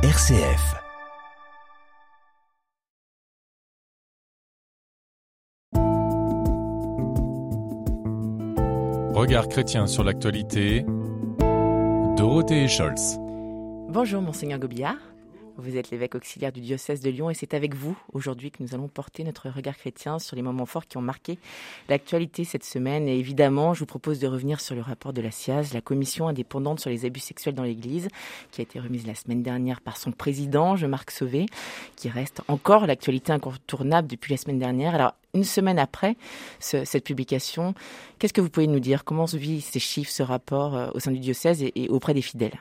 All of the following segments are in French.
RCF. Regard chrétien sur l'actualité. Dorothée Scholz. Bonjour Monseigneur Gobillard. Vous êtes l'évêque auxiliaire du diocèse de Lyon et c'est avec vous aujourd'hui que nous allons porter notre regard chrétien sur les moments forts qui ont marqué l'actualité cette semaine. Et évidemment, je vous propose de revenir sur le rapport de la SIAZ, la commission indépendante sur les abus sexuels dans l'Église, qui a été remise la semaine dernière par son président, Jean-Marc Sauvé, qui reste encore l'actualité incontournable depuis la semaine dernière. Alors, une semaine après cette publication, qu'est-ce que vous pouvez nous dire? Comment se vit ces chiffres, ce rapport euh, au sein du diocèse et auprès des fidèles?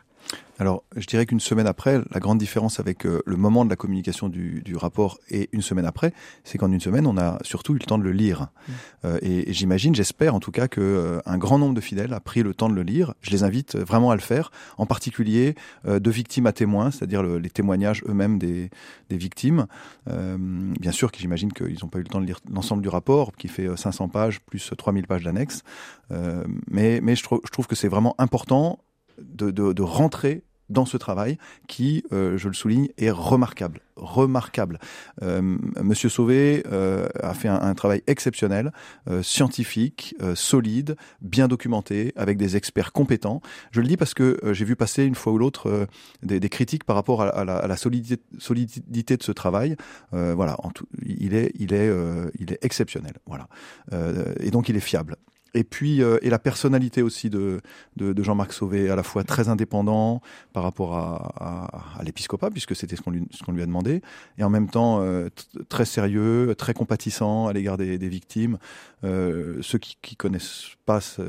Alors, je dirais qu'une semaine après, la grande différence avec euh, le moment de la communication du, du rapport et une semaine après, c'est qu'en une semaine, on a surtout eu le temps de le lire. Mmh. Euh, et, et j'imagine, j'espère en tout cas que euh, un grand nombre de fidèles a pris le temps de le lire. Je les invite vraiment à le faire, en particulier euh, de victimes à témoins, c'est-à-dire le, les témoignages eux-mêmes des, des, victimes. bien sûr que j'imagine qu'ils n'ont pas eu le temps de lire l'ensemble du rapport, qui fait 500 pages plus 3000 pages d'annexes. mais, mais je, je trouve que c'est vraiment important de, rentrer dans ce travail qui, euh, je le souligne, est remarquable. Remarquable. Euh, Monsieur Sauvé euh, a fait un, travail exceptionnel, scientifique, solide, bien documenté, avec des experts compétents. Je le dis parce que j'ai vu passer une fois ou l'autre des, critiques par rapport à, la, solidité, de ce travail. voilà, en tout, il est, il est, il est exceptionnel. Voilà, et donc il est fiable. Et puis euh, et la personnalité aussi de, de, Jean-Marc Sauvé, à la fois très indépendant par rapport à, l'épiscopat, puisque c'était ce qu'on lui, qu'on lui a demandé, et en même temps euh, très sérieux, très compatissant à l'égard des, victimes. Euh, ceux qui, qui connaissent pas ce,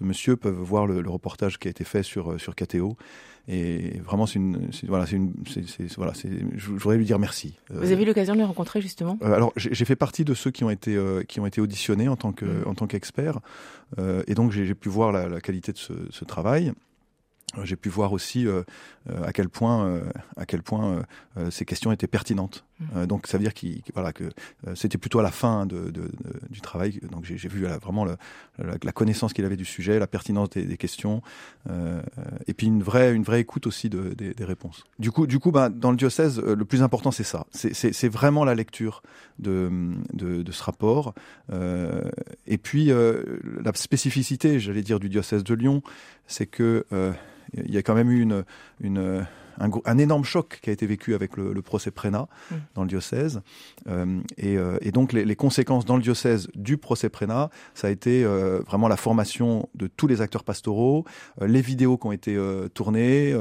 monsieur peuvent voir le, le, reportage qui a été fait sur sur KTO. Et vraiment, c'est une, voilà, c'est une, c'est, voilà, c'est, je voudrais lui dire merci. Vous avez eu l'occasion de le rencontrer justement? euh, Alors, j'ai fait partie de ceux qui ont été, euh, qui ont été auditionnés en tant que, mmh. en tant qu'expert, euh, et donc j'ai pu voir la, la, qualité de ce, ce travail. J'ai pu voir aussi euh, à quel point, euh, à quel point euh, ces questions étaient pertinentes. Mmh. donc ça veut dire qu'il, voilà, que c'était plutôt à la fin de, de, de, du travail. Donc j'ai vu là, vraiment le, la, la, connaissance qu'il avait du sujet, la pertinence des, des questions, et puis une vraie, une vraie écoute aussi de, des, des réponses. Du coup, du coup, bah, dans le diocèse, le plus important c'est ça. C'est vraiment la lecture de ce rapport. et puis la spécificité, j'allais dire, du diocèse de Lyon, c'est que il y a quand même eu une, une un, un, énorme choc qui a été vécu avec le, le procès Prénat mmh. dans le diocèse. Euh, et, euh, et, donc les, les, conséquences dans le diocèse du procès Prénat, ça a été euh, vraiment la formation de tous les acteurs pastoraux, les vidéos qui ont été tournées,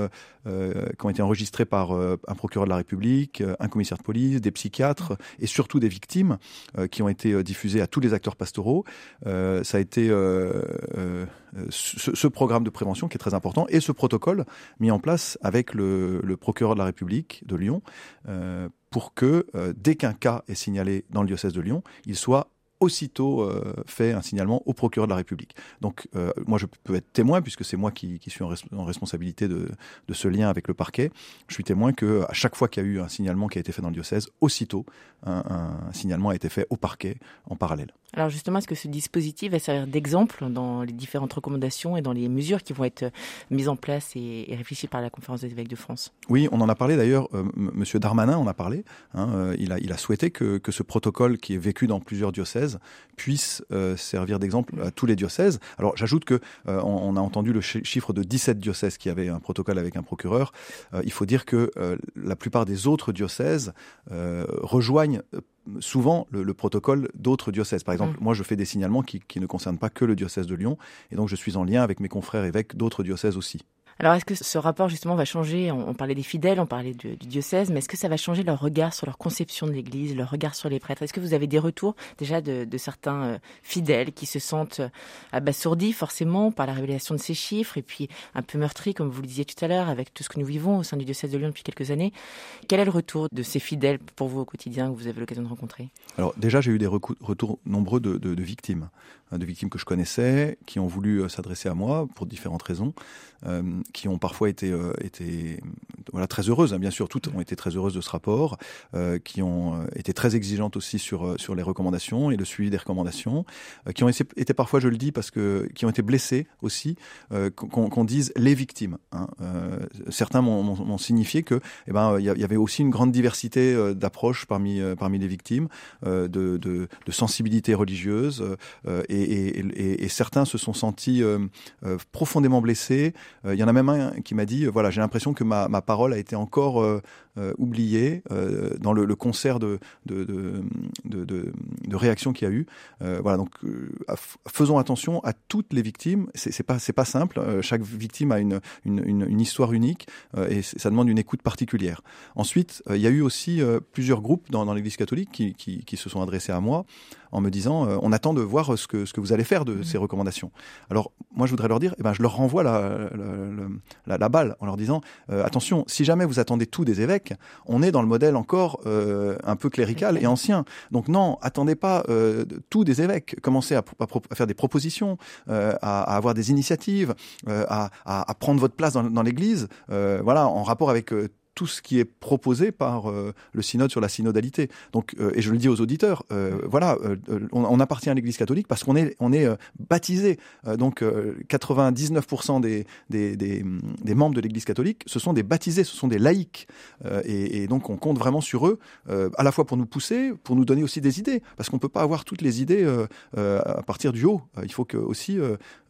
qui ont été enregistrées par un procureur de la République, un commissaire de police, des psychiatres et surtout des victimes qui ont été diffusées à tous les acteurs pastoraux. ça a été ce, ce, programme de prévention qui est très important et ce protocole mis en place avec le, procureur de la République de Lyon euh, pour que euh, dès qu'un cas est signalé dans le diocèse de Lyon, il soit aussitôt euh, fait un signalement au procureur de la République. Donc euh, moi je peux être témoin puisque c'est moi qui, suis en, res en, responsabilité de, ce lien avec le parquet. Je suis témoin que à chaque fois qu'il y a eu un signalement qui a été fait dans le diocèse, aussitôt un signalement a été fait au parquet en parallèle. Alors justement, est-ce que ce dispositif va servir d'exemple dans les différentes recommandations et dans les mesures qui vont être mises en place et, réfléchies par la conférence des évêques de France? Oui, on en a parlé d'ailleurs. Euh, Monsieur Darmanin en a parlé. Hein, euh, il, a, souhaité que, ce protocole qui est vécu dans plusieurs diocèses puisse euh, servir d'exemple à tous les diocèses. Alors j'ajoute que euh, on, a entendu le chiffre de 17 diocèses qui avaient un protocole avec un procureur. Euh, il faut dire que euh, la plupart des autres diocèses euh, rejoignent souvent le, le protocole d'autres diocèses. Par exemple, mmh. moi, je fais des signalements qui, qui ne concernent pas que le diocèse de Lyon, et donc je suis en lien avec mes confrères évêques d'autres diocèses aussi. Alors, est-ce que ce rapport, justement, va changer? On, parlait des fidèles, on parlait du, diocèse, mais est-ce que ça va changer leur regard sur leur conception de l'Église, leur regard sur les prêtres? Est-ce que vous avez des retours déjà de, certains euh, fidèles qui se sentent euh, abasourdis, forcément, par la révélation de ces chiffres, et puis un peu meurtris, comme vous le disiez tout à l'heure, avec tout ce que nous vivons au sein du diocèse de Lyon depuis quelques années? Quel est le retour de ces fidèles pour vous au quotidien que vous avez l'occasion de rencontrer? Alors, déjà, j'ai eu des retours nombreux de, victimes, de victimes que je connaissais, qui ont voulu euh, s'adresser à moi pour différentes raisons, euh, qui ont parfois été, euh, très heureuses, hein, bien sûr, toutes ont été très heureuses de ce rapport, qui ont été très exigeantes aussi sur les recommandations et le suivi des recommandations, qui ont été parfois, je le dis, parce que qui ont été blessées aussi, qu'on dise les victimes. Hein. certains m'ont signifié que, eh ben, il y, avait aussi une grande diversité d'approches parmi les victimes, de, de, de et, certains se sont sentis profondément blessés. Il y en a même un qui m'a dit, voilà, j'ai l'impression que ma, parole a été encore euh, oublié euh, dans le, concert de, réactions qu'il y a eu. Euh, voilà, donc faisons attention à toutes les victimes. C'est pas pas simple. chaque victime a une, histoire unique et ça demande une écoute particulière. Ensuite, il y a eu aussi plusieurs groupes dans, l'Église catholique qui, se sont adressés à moi en me disant on attend de voir ce que, ce que vous allez faire de mmh. ces recommandations. Alors moi je voudrais leur dire, eh ben, je leur renvoie la, la, la, la balle en leur disant attention, si jamais vous attendez tout des évêques, on est dans le modèle encore euh, un peu clérical et ancien. Donc non, attendez pas euh, tout des évêques. Commencez à, faire des propositions, euh, à, avoir des initiatives, à, prendre votre place dans, dans l'Église, voilà, en rapport avec tout ce qui est proposé par euh, le synode sur la synodalité. Donc, euh, et je le dis aux auditeurs, euh, voilà, on, appartient à l'Église catholique parce qu'on est, on est baptisé. donc, 99% des, des, des, des, membres de l'Église catholique, ce sont des baptisés, ce sont des laïcs. Et, et, donc, on compte vraiment sur eux, à la fois pour nous pousser, pour nous donner aussi des idées, parce qu'on peut pas avoir toutes les idées à partir du haut. il faut que aussi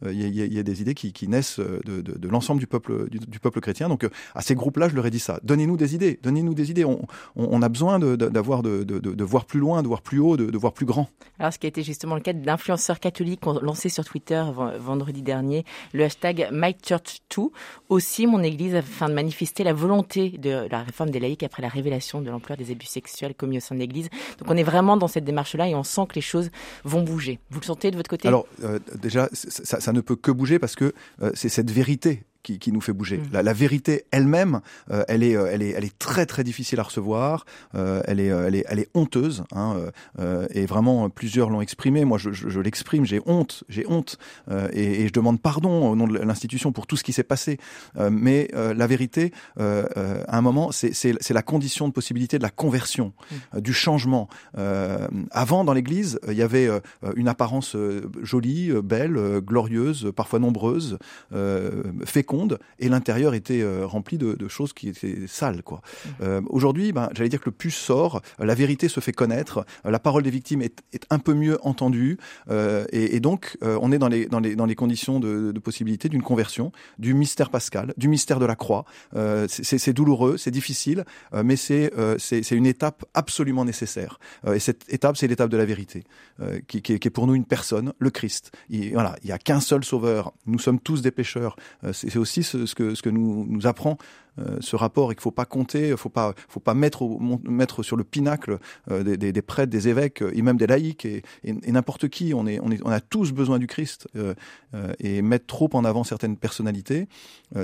il y, y, ait des idées qui, qui naissent de, de, de l'ensemble du peuple, du, du, peuple chrétien. Donc, à ces groupes-là, je leur ai dit ça donnez-nous des idées, donnez-nous des idées. On, on, a besoin d'avoir de, de, de, voir plus loin, de voir plus haut, de, voir plus grand. Alors, ce qui a été justement le cas d'influenceurs catholiques ont lancé sur Twitter vendredi dernier le hashtag MyChurch2, aussi mon église, afin de manifester la volonté de la réforme des laïcs après la révélation de l'ampleur des abus sexuels commis au sein de l'église. Donc, on est vraiment dans cette démarche-là et on sent que les choses vont bouger. Vous le sentez de votre côté? Alors, euh, déjà, ça, ça, ne peut que bouger parce que euh, c'est cette vérité qui, qui, nous fait bouger. Mm. La, la, vérité elle-même, euh, elle, est, euh, elle, est, elle est très très difficile à recevoir. Euh, elle, est, elle, est, elle est honteuse. Hein, et vraiment, plusieurs l'ont exprimé. Moi, je, je, je l'exprime. J'ai honte. J'ai honte. Et, et, je demande pardon au nom de l'institution pour tout ce qui s'est passé. mais la vérité, à un moment, c'est la condition de possibilité de la conversion, mm. du changement. avant, dans l'Église, il y avait une apparence jolie, belle, glorieuse, parfois nombreuse, féconde et l'intérieur était euh, rempli de, de, choses qui étaient sales. Quoi. Mmh. Euh, Aujourd'hui, ben, j'allais dire que le puce sort, la vérité se fait connaître, la parole des victimes est, est un peu mieux entendue, euh, et, et, donc euh, on est dans les, dans les, dans les conditions de, de possibilité d'une conversion, du mystère pascal, du mystère de la croix. Euh, c'est douloureux, c'est difficile, mais c'est c'est une étape absolument nécessaire. et cette étape, c'est l'étape de la vérité, qui, qui, qui, est pour nous une personne, le Christ. Il, voilà, il n'y a qu'un seul sauveur. Nous sommes tous des pécheurs. c'est aussi ce, que, nous, nous apprend ce rapport et qu'il faut pas compter, faut pas, faut pas mettre, sur le pinacle euh, des, prêtres, des évêques et même des laïcs et, n'importe qui. On, a tous besoin du Christ euh, et mettre trop en avant certaines personnalités,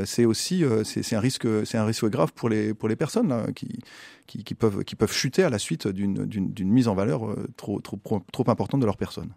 c'est aussi c'est un risque, c'est un risque grave pour les pour les personnes qui, qui peuvent qui peuvent chuter à la suite d'une mise en valeur trop trop trop importante de leur personne.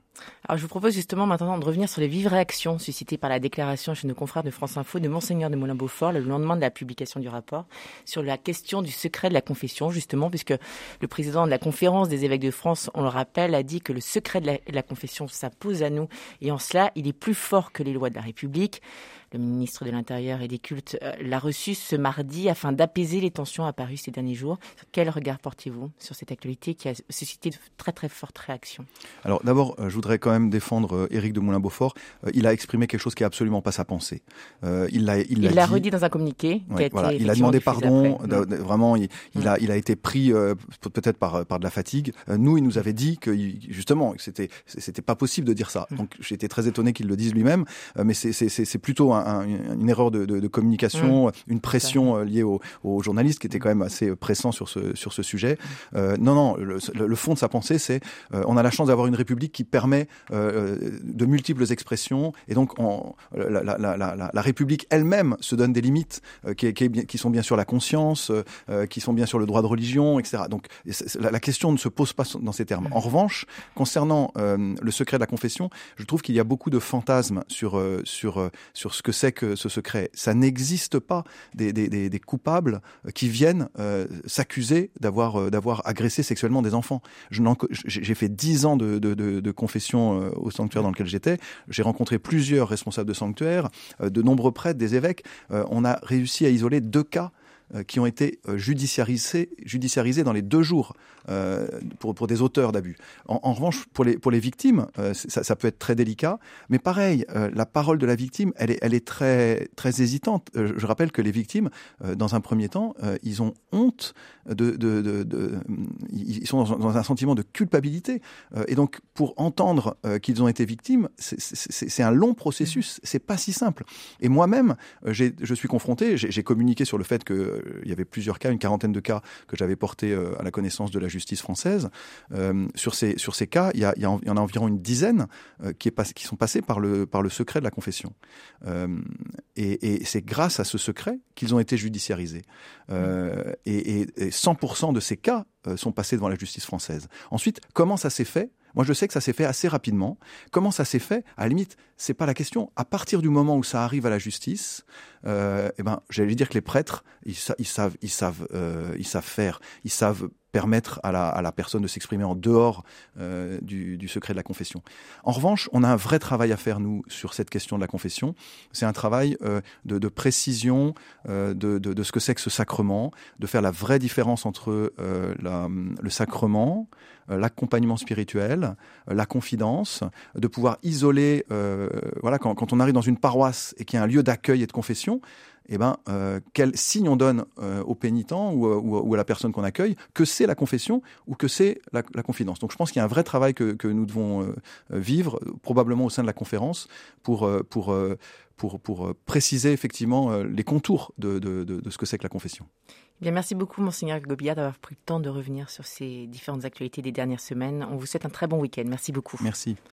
Alors je vous propose justement maintenant de revenir sur les vives réactions suscitées par la déclaration chez nos confrères de France Info de Monseigneur de Moulin-Beaufort le lendemain de la publication du rapport sur la question du secret de la confession, justement, puisque le président de la conférence des évêques de France, on le rappelle, a dit que le secret de la, de la confession s'impose à nous et en cela, il est plus fort que les lois de la République. Le ministre de l'Intérieur et des Cultes euh, l'a reçu ce mardi afin d'apaiser les tensions apparues ces derniers jours. Quel regard portez-vous sur cette actualité qui a suscité de très très fortes réactions? Alors d'abord, euh, je voudrais quand même défendre euh, Éric de Moulin-Beaufort. il a exprimé quelque chose qui est absolument pas sa pensée. il l'a il l'a redit dans un communiqué. Ouais, qui a voilà, été il a demandé pardon. Vraiment, il, il a il a été pris peut-être par par de la fatigue. nous, il nous avait dit que justement c'était c'était pas possible de dire ça. Mm. Donc été très étonné qu'il le dise lui-même. mais c'est c'est plutôt un un, une erreur de, de, de communication, mmh. une pression euh, liée aux au journalistes qui était quand même assez pressant sur ce sur ce sujet. Euh, non, non, le, le, fond de sa pensée, c'est euh, on a la chance d'avoir une république qui permet euh, de multiples expressions et donc on, la, la, la, la, la république elle-même se donne des limites euh, qui, qui, qui, sont bien sûr la conscience, euh, qui sont bien sûr le droit de religion, etc. Donc la, question ne se pose pas dans ces termes. En revanche, concernant le secret de la confession, je trouve qu'il y a beaucoup de fantasmes sur sur sur ce que que c'est que ce secret. Ça n'existe pas des, des, des, coupables qui viennent s'accuser d'avoir d'avoir agressé sexuellement des enfants. J'ai fait dix ans de, de, confession au sanctuaire dans lequel j'étais. J'ai rencontré plusieurs responsables de sanctuaires, de nombreux prêtres, des évêques. on a réussi à isoler deux cas euh, qui ont été euh, judiciarisés, dans les deux jours euh, pour, des auteurs d'abus. En, revanche, pour les, victimes, ça, peut être très délicat. Mais pareil, la parole de la victime, elle est, très, hésitante. je rappelle que les victimes, dans un premier temps, ils ont honte de, ils sont dans, dans, un sentiment de culpabilité. et donc, pour entendre qu'ils ont été victimes, c'est un long processus. C'est pas si simple. Et moi-même, je suis confronté. J'ai communiqué sur le fait que euh, il y avait plusieurs cas, une quarantaine de cas que j'avais portés euh, à la connaissance de la justice française. Euh, sur ces sur ces cas, il y, a, il y, en a environ une dizaine qui, est qui sont passés par le par le secret de la confession. et, et c'est grâce à ce secret qu'ils ont été judiciarisés. et, et 100% de ces cas sont passés devant la justice française. Ensuite, comment ça s'est fait? Moi, je sais que ça s'est fait assez rapidement. Comment ça s'est fait? À la limite, c'est pas la question. À partir du moment où ça arrive à la justice, euh, eh ben, j'allais dire que les prêtres, ils, savent, ils savent, euh, ils savent faire, ils savent permettre à la, à la personne de s'exprimer en dehors euh, du, du, secret de la confession. En revanche, on a un vrai travail à faire, nous, sur cette question de la confession. C'est un travail euh, de, de, précision euh, de, de, de, ce que c'est que ce sacrement, de faire la vraie différence entre euh, la, le sacrement, euh, l'accompagnement spirituel, euh, la confidence, de pouvoir isoler, voilà, quand, quand on arrive dans une paroisse et qu'il y a un lieu d'accueil et de confession, eh ben, euh, quel signe on donne euh, au pénitent ou, euh, ou, ou, à la personne qu'on accueille que c'est la confession ou que c'est la, la, confidence. Donc je pense qu'il y a un vrai travail que, que nous devons euh, vivre, probablement au sein de la conférence, pour, pour, pour, pour préciser effectivement les contours de, de, de, de ce que c'est que la confession. Eh bien, merci beaucoup, Monseigneur Gobia, d'avoir pris le temps de revenir sur ces différentes actualités des dernières semaines. On vous souhaite un très bon week-end. Merci beaucoup. Merci.